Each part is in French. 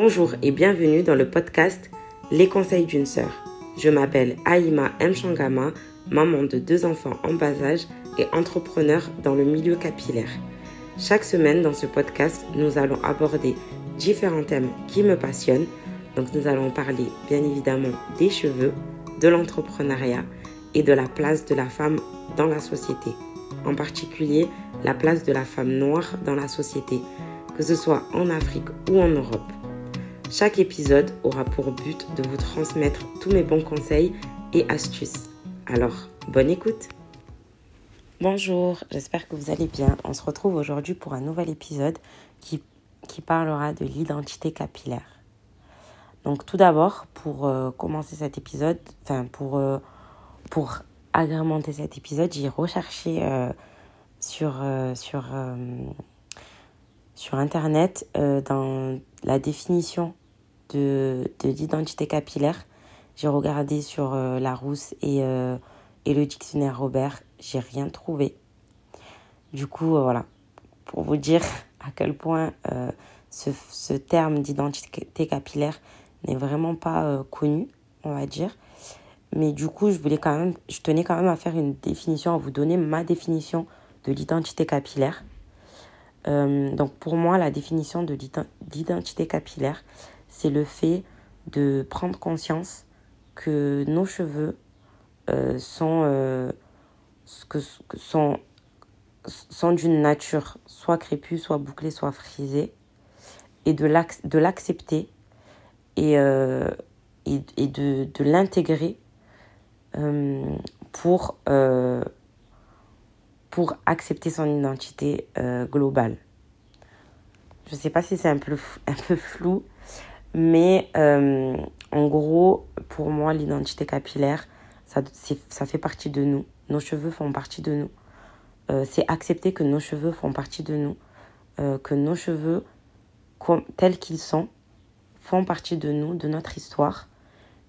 Bonjour et bienvenue dans le podcast Les conseils d'une sœur. Je m'appelle Aïma Mchangama, maman de deux enfants en bas âge et entrepreneur dans le milieu capillaire. Chaque semaine dans ce podcast, nous allons aborder différents thèmes qui me passionnent. Donc nous allons parler bien évidemment des cheveux, de l'entrepreneuriat et de la place de la femme dans la société. En particulier, la place de la femme noire dans la société, que ce soit en Afrique ou en Europe. Chaque épisode aura pour but de vous transmettre tous mes bons conseils et astuces. Alors, bonne écoute Bonjour, j'espère que vous allez bien. On se retrouve aujourd'hui pour un nouvel épisode qui, parlera de l'identité capillaire. Donc tout d'abord, pour euh, commencer cet épisode, enfin pour, euh, pour agrémenter cet épisode, j'ai recherché euh, sur, sur, sur Internet dans la définition de, de capillaire. J'ai regardé sur Larousse et, et le dictionnaire Robert, j'ai rien trouvé. Du coup, voilà, pour vous dire à quel point ce, ce terme d'identité capillaire n'est vraiment pas euh, connu, on va dire. Mais du coup, je voulais quand même, je tenais quand même à faire une définition, à vous donner ma définition de l'identité capillaire. Euh, donc pour moi, la définition de l'identité capillaire, c'est le fait de prendre conscience que nos cheveux euh, sont, que, sont, sont d'une nature soit crépue, soit bouclée, soit frisée, et de l'accepter et, euh, et, et, de, de l'intégrer euh, pour, euh, pour accepter son identité globale. Je ne sais pas si c'est un peu, un peu flou, mais en gros, pour moi, l'identité capillaire, ça, ça fait partie de nous. Nos cheveux font partie de nous. c'est accepter que nos cheveux font partie de nous, que nos cheveux, tels qu'ils sont, font partie de nous, de notre histoire.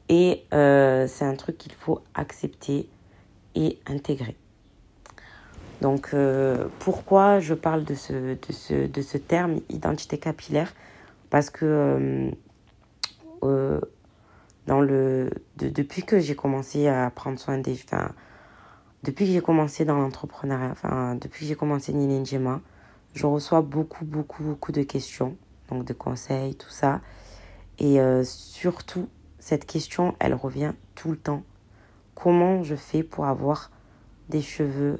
Et euh, c'est un truc qu'il faut accepter et intégrer. Donc euh, pourquoi je parle de ce, de, ce, de ce terme identité capillaire? Parce que euh, dans le, depuis que j'ai commencé à prendre soin des... Depuis que j'ai commencé dans l'entrepreneuriat, enfin, depuis que j'ai commencé Ninjema, je reçois beaucoup, beaucoup, beaucoup de questions, donc de conseils, tout ça. Et euh, surtout, cette question, elle revient tout le temps. Comment je fais pour avoir des cheveux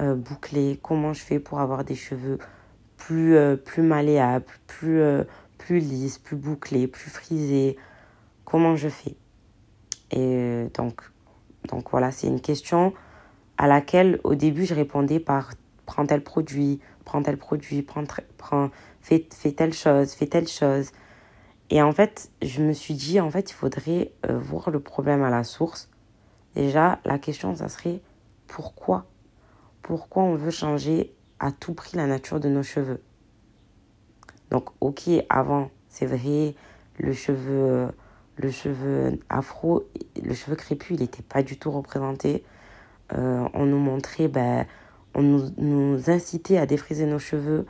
euh, bouclés? Comment je fais pour avoir des cheveux plus, euh, plus malléables, plus, plus lisses, plus bouclés, plus frisés Comment je fais? Et donc, donc voilà, c'est une question à laquelle au début je répondais par prends tel produit, prends tel produit, prends, prends fais, fais telle chose, fais telle chose. Et en fait, je me suis dit, en fait, il faudrait euh, voir le problème à la source. Déjà, la question, ça serait pourquoi? Pourquoi on veut changer à tout prix la nature de nos cheveux? Donc, ok, avant, c'est vrai, le cheveu, le cheveu afro, le cheveu crépus, il n'était pas du tout représenté. Euh, on nous montrait, ben, on nous, nous incitait à défriser nos cheveux.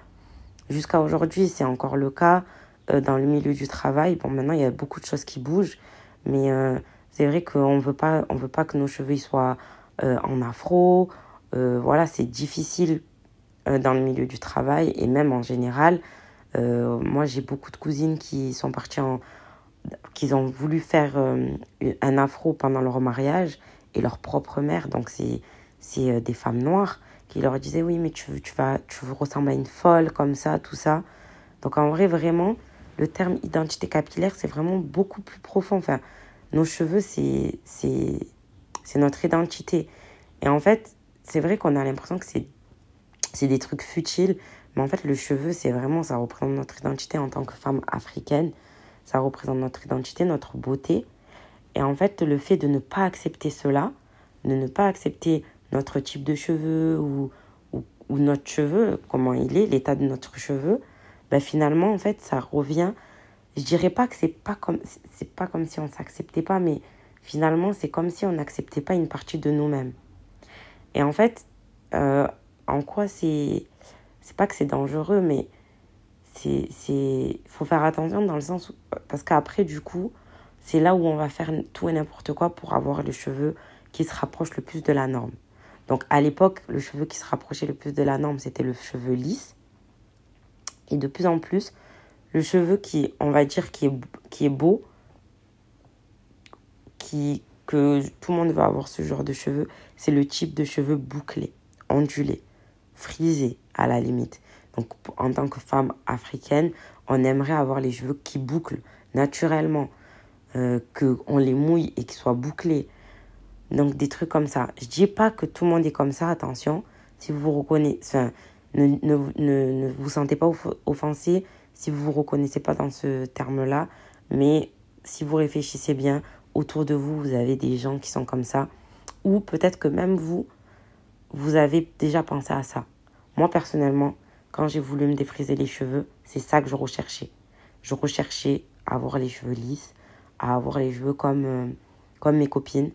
Jusqu'à aujourd'hui, c'est encore le cas. Euh, dans le milieu du travail. Bon, maintenant, il y a beaucoup de choses qui bougent, mais euh, c'est vrai qu'on ne veut pas que nos cheveux soient en afro. voilà, c'est difficile dans le milieu du travail et même en général. Moi, j'ai beaucoup de cousines qui sont parties en. qui ont voulu faire un afro pendant leur mariage et leur propre mère, donc c'est des femmes noires, qui leur disaient Oui, mais tu, tu, vas, tu ressembles à une folle comme ça, tout ça. Donc en vrai, vraiment, le terme identité capillaire, c'est vraiment beaucoup plus profond. Enfin, nos cheveux, c'est, c'est, c'est notre identité. Et en fait, c'est vrai qu'on a l'impression que c'est, c'est des trucs futiles, mais en fait, le cheveu, c'est vraiment, ça représente notre identité en tant que femme africaine. Ça représente notre identité, notre beauté. Et en fait, le fait de ne pas accepter cela, de ne pas accepter notre type de cheveux ou, ou, notre cheveu, comment il est, l'état de notre cheveu, ben finalement, en fait, ça revient. Je dirais pas que c'est pas comme, c'est pas comme si on s'acceptait pas, mais finalement, c'est comme si on n'acceptait pas une partie de nous-mêmes. Et en fait, euh, en quoi c'est. C'est pas que c'est dangereux, mais c'est. Faut faire attention dans le sens où. parce qu'après, du coup, c'est là où on va faire tout et n'importe quoi pour avoir le cheveu qui se rapproche le plus de la norme. Donc à l'époque, le cheveu qui se rapprochait le plus de la norme, c'était le cheveu lisse. Et de plus en plus, le cheveu qui, on va dire, qui est, qui est beau, qui, que tout le monde va avoir ce genre de cheveux, c'est le type de cheveux bouclés, ondulés, frisés à la limite. Donc en tant que femme africaine, on aimerait avoir les cheveux qui bouclent naturellement, euh, qu'on les mouille et qu'ils soient bouclés. Donc des trucs comme ça. Je dis pas que tout le monde est comme ça, attention. Si vous vous reconnaissez, ne, ne, ne, vous sentez pas offensé si vous vous reconnaissez pas dans ce terme-là. Mais si vous réfléchissez bien, autour de vous, vous avez des gens qui sont comme ça. Ou peut-être que même vous, vous avez déjà pensé à ça. Moi, personnellement, quand j'ai voulu me défriser les cheveux, c'est ça que je recherchais. Je recherchais à avoir les cheveux lisses, à avoir les cheveux comme, euh, comme mes copines.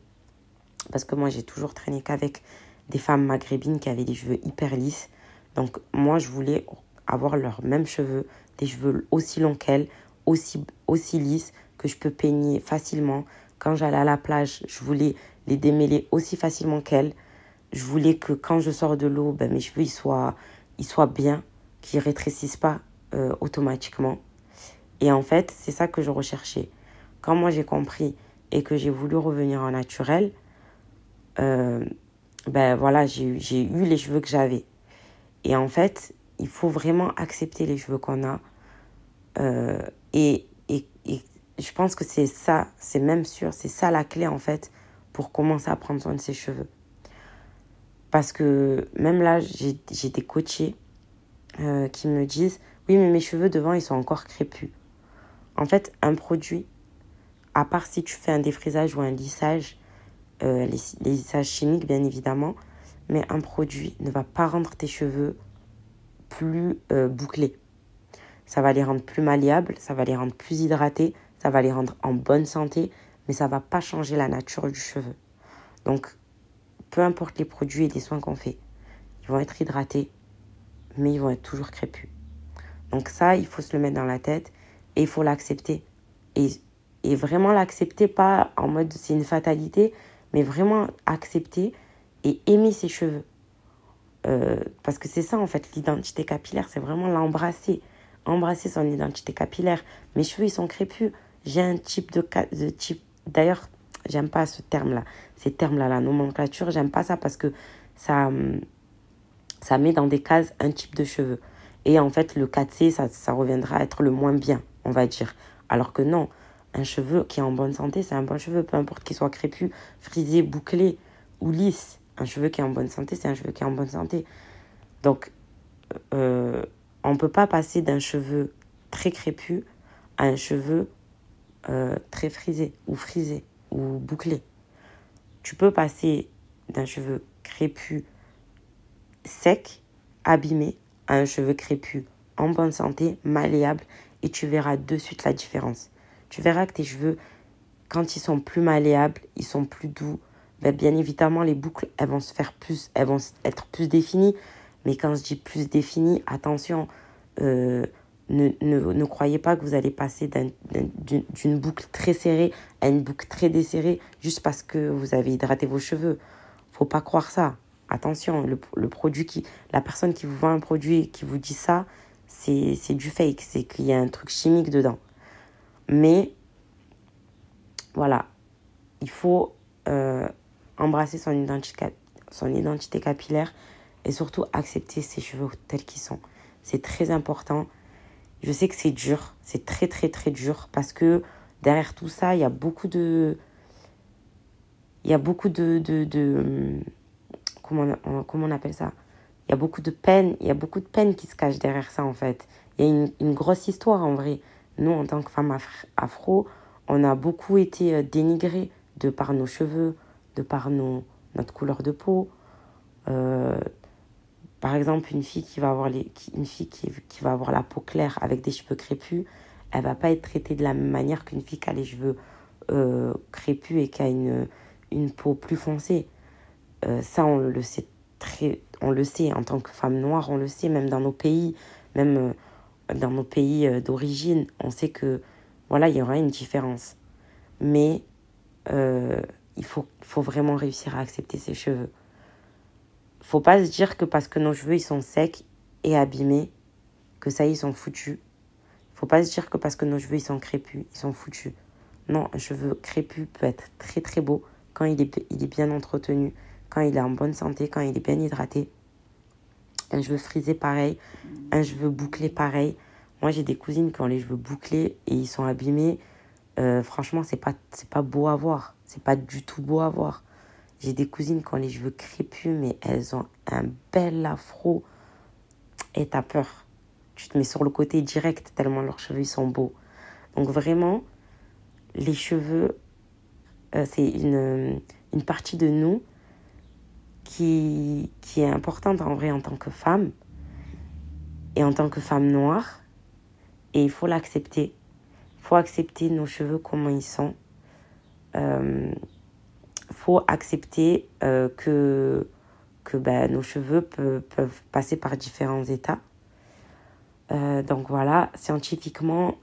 Parce que moi, j'ai toujours traîné qu'avec des femmes maghrébines qui avaient des cheveux hyper lisses. Donc, moi, je voulais avoir leurs mêmes cheveux, des cheveux aussi longs qu'elles, aussi, aussi lisses, que je peux peigner facilement. Quand j'allais à la plage, je voulais les démêler aussi facilement qu'elles. Je voulais que quand je sors de l'eau, ben, mes cheveux ils soient, ils soient bien, qu'ils ne rétrécissent pas euh, automatiquement. Et en fait, c'est ça que je recherchais. Quand moi j'ai compris et que j'ai voulu revenir en naturel, euh, ben voilà, j'ai eu les cheveux que j'avais. Et en fait, il faut vraiment accepter les cheveux qu'on a. Euh, et, et, et, je pense que c'est ça, c'est même sûr, c'est ça la clé en fait pour commencer à prendre soin de ses cheveux. Parce que même là, j'ai des coachés euh, qui me disent Oui, mais mes cheveux devant, ils sont encore crépus. En fait, un produit, à part si tu fais un défrisage ou un lissage, euh, les, lissages chimiques bien évidemment, mais un produit ne va pas rendre tes cheveux plus euh, bouclés. Ça va les rendre plus malléables, ça va les rendre plus hydratés, ça va les rendre en bonne santé, mais ça va pas changer la nature du cheveu. Donc, peu importe les produits et les soins qu'on fait, ils vont être hydratés, mais ils vont être toujours crépus. Donc ça, il faut se le mettre dans la tête et il faut l'accepter. Et, et vraiment l'accepter, pas en mode c'est une fatalité, mais vraiment accepter et aimer ses cheveux. Euh, parce que c'est ça en fait, l'identité capillaire, c'est vraiment l'embrasser. Embrasser son identité capillaire. Mes cheveux, ils sont crépus. J'ai un type de, de type. D'ailleurs, j'aime pas ce terme-là. Ces termes-là, la nomenclature, j'aime pas ça parce que ça, ça met dans des cases un type de cheveux. Et en fait, le 4C, ça, reviendra à être le moins bien, on va dire. Alors que non, un cheveu qui est en bonne santé, c'est un bon cheveu, peu importe qu'il soit crépus, frisé, bouclé ou lisse. Un cheveu qui est en bonne santé, c'est un cheveu qui est en bonne santé. Donc, euh, on ne peut pas passer d'un cheveu très crépus à un cheveu euh, très frisé ou frisé ou bouclé. Tu peux passer d'un cheveu crépus sec, abîmé, à un cheveu crépus en bonne santé, malléable, et tu verras de suite la différence tu verras que tes cheveux, quand ils sont plus malléables, ils sont plus doux. Ben, bien évidemment, les boucles, elles vont se faire plus, elles vont être plus définies. Mais quand je dis plus définies, attention, euh, ne, ne, ne, croyez pas que vous allez passer d'une boucle très serrée à une boucle très desserrée juste parce que vous avez hydraté vos cheveux. Faut pas croire ça. Attention, le, le produit qui, la personne qui vous vend un produit et qui vous dit ça, c'est du fake. C'est qu'il y a un truc chimique dedans. Mais voilà, il faut euh, embrasser son identité, son identité capillaire et surtout accepter ses cheveux tels qu'ils sont. C'est très important. Je sais que c'est dur, c'est très très très dur parce que derrière tout ça, il y a beaucoup de... Il y a beaucoup de... de, de comment, on, comment on appelle ça? Il y a beaucoup de peine, il y a beaucoup de peine qui se cache derrière ça en fait. Il y a une, une grosse histoire en vrai. Nous, en tant que femmes afro, on a beaucoup été euh, dénigrés de par nos cheveux, de par nos, notre couleur de peau. Euh, par exemple, une fille qui va avoir, les, une fille qui, qui, va avoir la peau claire avec des cheveux crépus, elle va pas être traitée de la même manière qu'une fille qui a les cheveux euh, crépus et qui a une, une peau plus foncée. ça, on le sait très, on le sait en tant que femme noire, on le sait même dans nos pays, même dans nos pays euh, d'origine, on sait que voilà, il y aura une différence. Mais euh, il faut, faut vraiment réussir à accepter ses cheveux. Faut pas se dire que parce que nos cheveux ils sont secs et abîmés, que ça ils sont foutus. Faut pas se dire que parce que nos cheveux ils sont crépus, ils sont foutus. Non, un cheveu crépus peut être très très beau quand il est, il est bien entretenu, quand il est en bonne santé, quand il est bien hydraté. Un cheveu frisé pareil, un cheveu bouclé pareil. Moi j'ai des cousines qui ont les cheveux bouclés et ils sont abîmés. Euh, franchement, c'est pas, c'est pas beau à voir. C'est pas du tout beau à voir. J'ai des cousines qui ont les cheveux crépus, mais elles ont un bel afro. Et t'as peur. Tu te mets sur le côté direct tellement leurs cheveux sont beaux. Donc vraiment, les cheveux, euh, c'est une, une partie de nous qui, qui est importante en vrai en tant que femme et en tant que femme noire. Et il faut l'accepter. Il faut accepter nos cheveux comment ils sont. Euh, faut accepter euh, que, que ben, nos cheveux peuvent passer par différents états. donc voilà, scientifiquement,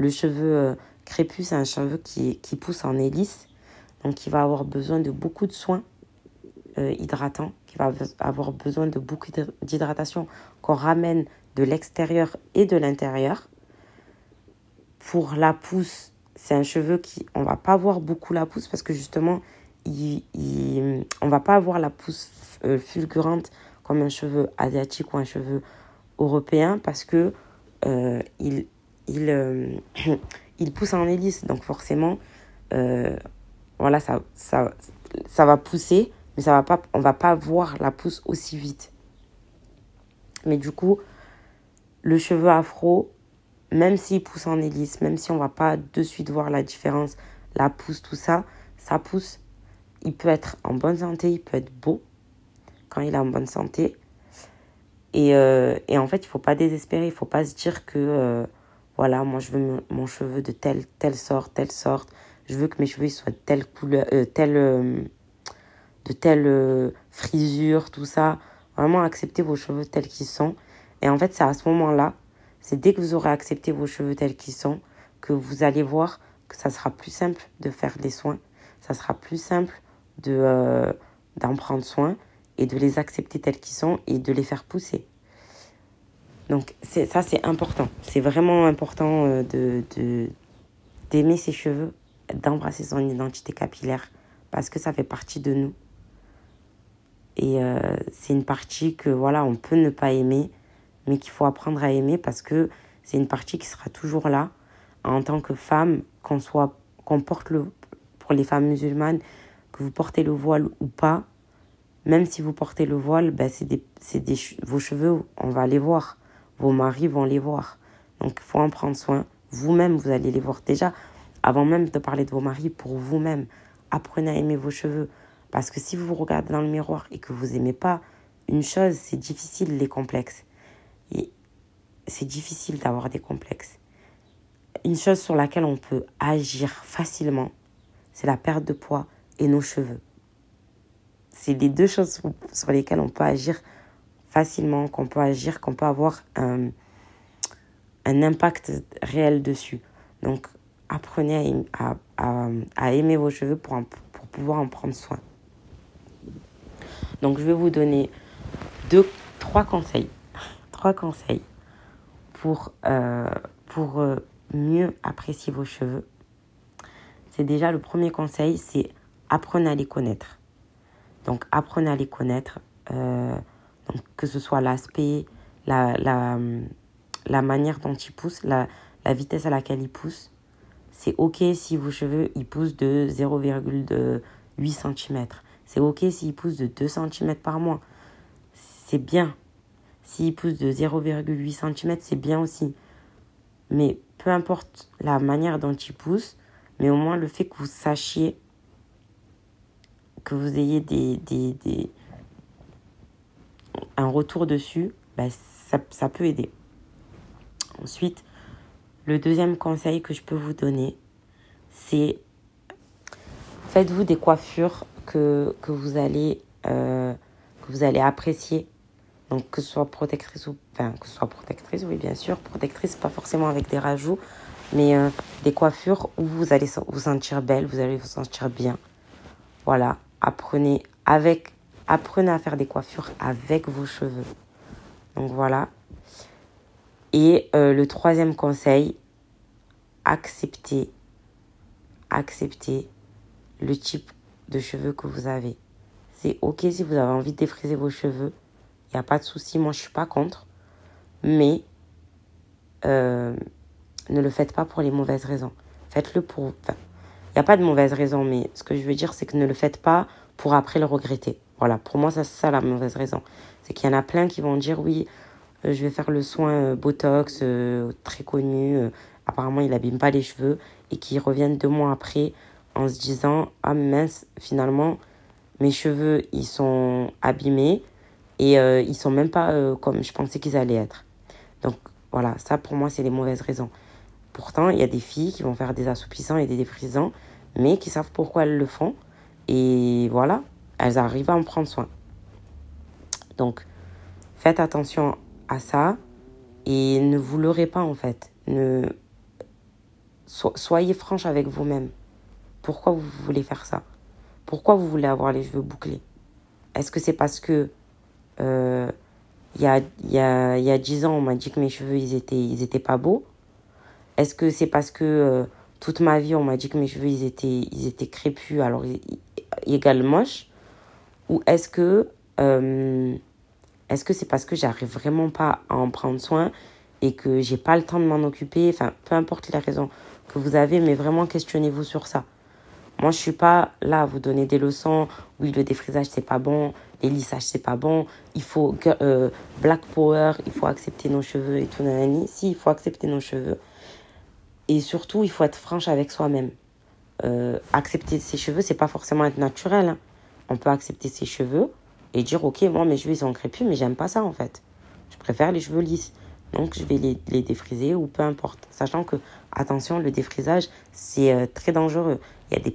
le cheveu euh, crépus, c'est un cheveu qui, qui pousse en hélice. Donc, il va avoir besoin de beaucoup de soins euh, hydratants, qui va avoir besoin de beaucoup d'hydratation qu'on ramène de l'extérieur et de l'intérieur. Pour la pousse, c'est un cheveu qui, on va pas voir beaucoup la pousse parce que justement, il, il, on va pas avoir la pousse euh, fulgurante comme un cheveu asiatique ou un cheveu européen parce que il, il, euh, il pousse en hélice. Donc forcément, euh, voilà, ça, ça, ça va pousser, mais ça va pas, on va pas voir la pousse aussi vite. Mais du coup, le cheveu afro, même s'il pousse en hélice, même si on va pas de suite voir la différence, la pousse, tout ça, ça pousse. Il peut être en bonne santé, il peut être beau quand il est en bonne santé. Et, euh, et en fait, il faut pas désespérer, il faut pas se dire que voilà, moi je veux mon, cheveu de telle, telle sorte, telle sorte. Je veux que mes cheveux soient de telle couleur, euh, telle, euh, de telle euh, frisure, tout ça. Vraiment accepter vos cheveux tels qu'ils sont. Et en fait, c'est à ce moment-là, c'est dès que vous aurez accepté vos cheveux tels qu'ils sont, que vous allez voir que ça sera plus simple de faire des soins. Ça sera plus simple de d'en prendre soin et de les accepter tels qu'ils sont et de les faire pousser. Donc ça, c'est important. C'est vraiment important euh, de d'aimer ses cheveux, d'embrasser son identité capillaire, parce que ça fait partie de nous. Et euh, c'est une partie que voilà, on peut ne pas aimer, mais qu'il faut apprendre à aimer parce que c'est une partie qui sera toujours là en tant que femme, qu'on soit qu'on porte le pour les femmes musulmanes, que vous portez le voile ou pas, même si vous portez le voile, ben c'est des, des, vos cheveux, on va les voir vos maris vont les voir. Donc, il faut en prendre soin. Vous-même, vous allez les voir déjà. Avant même de parler de vos maris, pour vous-même, apprenez à aimer vos cheveux. Parce que si vous vous regardez dans le miroir et que vous n'aimez pas une chose, c'est difficile les complexes. C'est difficile d'avoir des complexes. Une chose sur laquelle on peut agir facilement, c'est la perte de poids et nos cheveux. C'est les deux choses sur lesquelles on peut agir facilement, qu'on peut agir, qu'on peut avoir un, un, impact réel dessus. Donc, apprenez à, à, à, aimer vos cheveux pour, pour pouvoir en prendre soin. Donc, je vais vous donner deux, trois conseils. Trois conseils pour, euh, pour euh, mieux apprécier vos cheveux. C'est déjà le premier conseil, c'est apprenez à les connaître. Donc, apprenez à les connaître. Euh, que ce soit l'aspect, la, la, la, manière dont il pousse, la, la vitesse à laquelle il pousse. C'est OK si vos cheveux ils poussent de 0,8 cm. C'est OK s'ils poussent de 2 cm par mois. C'est bien. S'ils poussent de 0,8 cm, c'est bien aussi. Mais peu importe la manière dont ils poussent, mais au moins le fait que vous sachiez que vous ayez des, des, un retour dessus, bah, ça, peut aider. Ensuite, le deuxième conseil que je peux vous donner, c'est faites-vous des coiffures que, euh, que vous allez apprécier. Donc que ce soit protectrice ou... Que protectrice, oui, bien sûr. Protectrice, pas forcément avec des rajouts, mais euh, des coiffures où vous allez vous sentir belle, vous allez vous sentir bien. Voilà, apprenez avec... Apprenez à faire des coiffures avec vos cheveux. Donc voilà. Et euh, le troisième conseil, acceptez, acceptez le type de cheveux que vous avez. C'est ok si vous avez envie de défriser vos cheveux. Il n'y a pas de souci, moi je suis pas contre. Mais euh, ne le faites pas pour les mauvaises raisons. Faites-le pour... il n'y a pas de mauvaise raison, mais ce que je veux dire, c'est que ne le faites pas pour après le regretter. Voilà, pour moi, c'est ça la mauvaise raison. C'est qu'il y en a plein qui vont dire, oui, euh, je vais faire le soin euh, Botox, très connu, apparemment il n'abîme pas les cheveux, et qui reviennent deux mois après en se disant, ah mince, finalement, mes cheveux, ils sont abîmés, et euh, ils sont même pas euh, comme je pensais qu'ils allaient être. Donc voilà, ça pour moi, c'est les mauvaises raisons. Pourtant, il y a des filles qui vont faire des assoupissants et des défrisants, mais qui savent pourquoi elles le font. Et voilà, elles arrivent à en prendre soin. Donc, faites attention à ça et ne vous leurrez pas en fait. Ne... soyez franche avec vous-même. Pourquoi vous voulez faire ça? Pourquoi vous voulez avoir les cheveux bouclés? Est-ce que c'est parce que euh, il y, a, y, a, y a 10 ans, on m'a dit que mes cheveux, ils étaient, ils étaient pas beaux. Est-ce que c'est parce que euh, toute ma vie, on m'a dit que mes cheveux, ils étaient, ils étaient crépus, alors égal moche? Ou est-ce que euh, est-ce que c'est parce que j'arrive vraiment pas à en prendre soin et que j'ai pas le temps de m'en occuper? Enfin, peu importe les raisons que vous avez, mais vraiment questionnez-vous sur ça. Moi, je suis pas là à vous donner des leçons. Oui, le défrisage, c'est pas bon les lissages c'est pas bon, il faut euh, black power, il faut accepter nos cheveux et tout nanani. Si, il faut accepter nos cheveux. Et surtout, il faut être franche avec soi-même. Euh, accepter ses cheveux, c'est pas forcément être naturel. Hein. On peut accepter ses cheveux et dire ok, moi mes cheveux ils sont crépus, mais j'aime pas ça en fait. Je préfère les cheveux lisses. Donc je vais les, les défriser ou peu importe. Sachant que, attention, le défrisage, c'est euh, très dangereux. Il y a des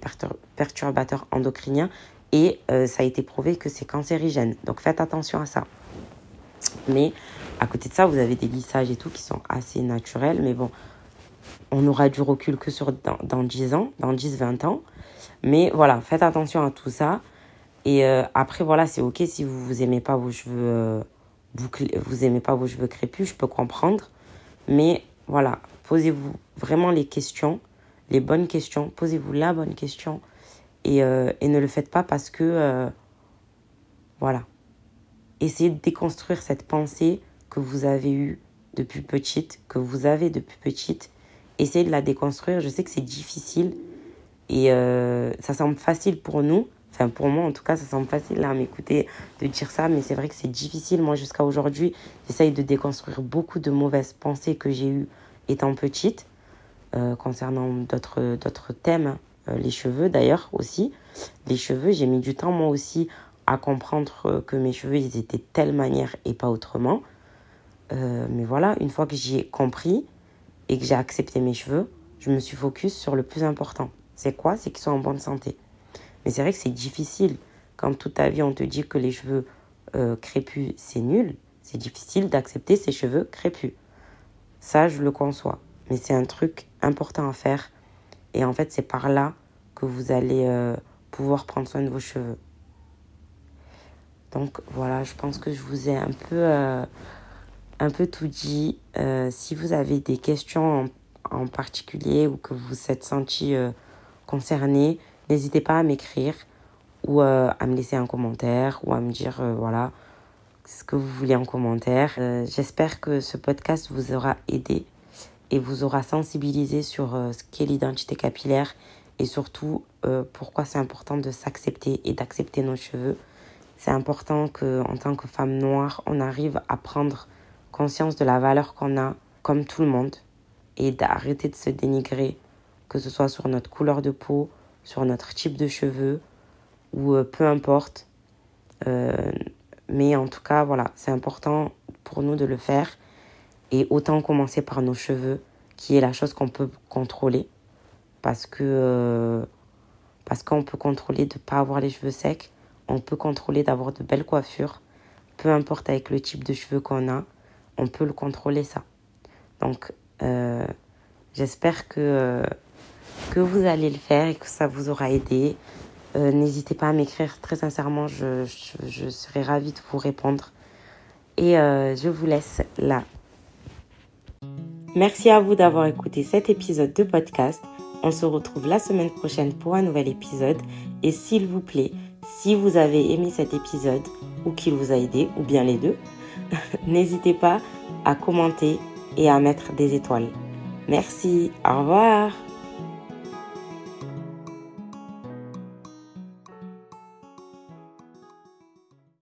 perturbateurs endocriniens et euh, ça a été prouvé que c'est cancérigène. Donc faites attention à ça. Mais à côté de ça, vous avez des lissages et tout qui sont assez naturels. Mais bon, on aura du recul que sur dans, dans 10 ans, dans 10-20 ans. Mais voilà, faites attention à tout ça. Et euh, après, voilà, c'est ok si vous vous aimez pas vos cheveux euh, bouclés, vous aimez pas vos cheveux crépus, je peux comprendre. Mais voilà, posez-vous vraiment les questions, les bonnes questions. Posez-vous la bonne question euh, et, ne le faites pas parce que, euh, voilà. Essayez de déconstruire cette pensée que vous avez eue depuis petite, que vous avez depuis petite. Essayez de la déconstruire. Je sais que c'est difficile et euh, ça semble facile pour nous. Enfin, pour moi, en tout cas, ça semble facile à m'écouter de dire ça, mais c'est vrai que c'est difficile. Moi, jusqu'à aujourd'hui, j'essaye de déconstruire beaucoup de mauvaises pensées que j'ai eues étant petite concernant d'autres thèmes euh, les cheveux d'ailleurs aussi. Les cheveux, j'ai mis du temps moi aussi à comprendre euh, que mes cheveux, ils étaient telle manière et pas autrement. Euh, mais voilà, une fois que j'ai compris et que j'ai accepté mes cheveux, je me suis focus sur le plus important. C'est quoi? C'est qu'ils soient en bonne santé. Mais c'est vrai que c'est difficile. Quand toute ta vie, on te dit que les cheveux crépus, c'est nul, c'est difficile d'accepter ces cheveux crépus. Ça, je le conçois. Mais c'est un truc important à faire et en fait, c'est par là que vous allez euh, pouvoir prendre soin de vos cheveux. Donc voilà, je pense que je vous ai un peu, euh, tout dit. Euh, si vous avez des questions en, particulier ou que vous êtes senti concerné, n'hésitez pas à m'écrire ou à me laisser un commentaire ou à me dire voilà ce que vous voulez en commentaire. J'espère que ce podcast vous aura aidé et vous aura sensibilisé sur euh, ce qu'est l'identité capillaire et surtout euh, pourquoi c'est important de s'accepter et d'accepter nos cheveux. C'est important que en tant que femme noire, on arrive à prendre conscience de la valeur qu'on a comme tout le monde et d'arrêter de se dénigrer que ce soit sur notre couleur de peau, sur notre type de cheveux ou euh, peu importe. mais en tout cas, voilà, c'est important pour nous de le faire et autant commencer par nos cheveux, qui est la chose qu'on peut contrôler. Parce que euh, parce qu'on peut contrôler de ne pas avoir les cheveux secs. On peut contrôler d'avoir de belles coiffures. peu importe avec le type de cheveux qu'on a, on peut le contrôler ça. Donc, euh, j'espère que, euh, que vous allez le faire et que ça vous aura aidé. N'hésitez pas à m'écrire, très sincèrement, je, je, serai ravie de vous répondre. Et je vous laisse là. Merci à vous d'avoir écouté cet épisode de podcast. On se retrouve la semaine prochaine pour un nouvel épisode. Et s'il vous plaît, si vous avez aimé cet épisode ou qu'il vous a aidé, ou bien les deux, n'hésitez pas à commenter et à mettre des étoiles. Merci, au revoir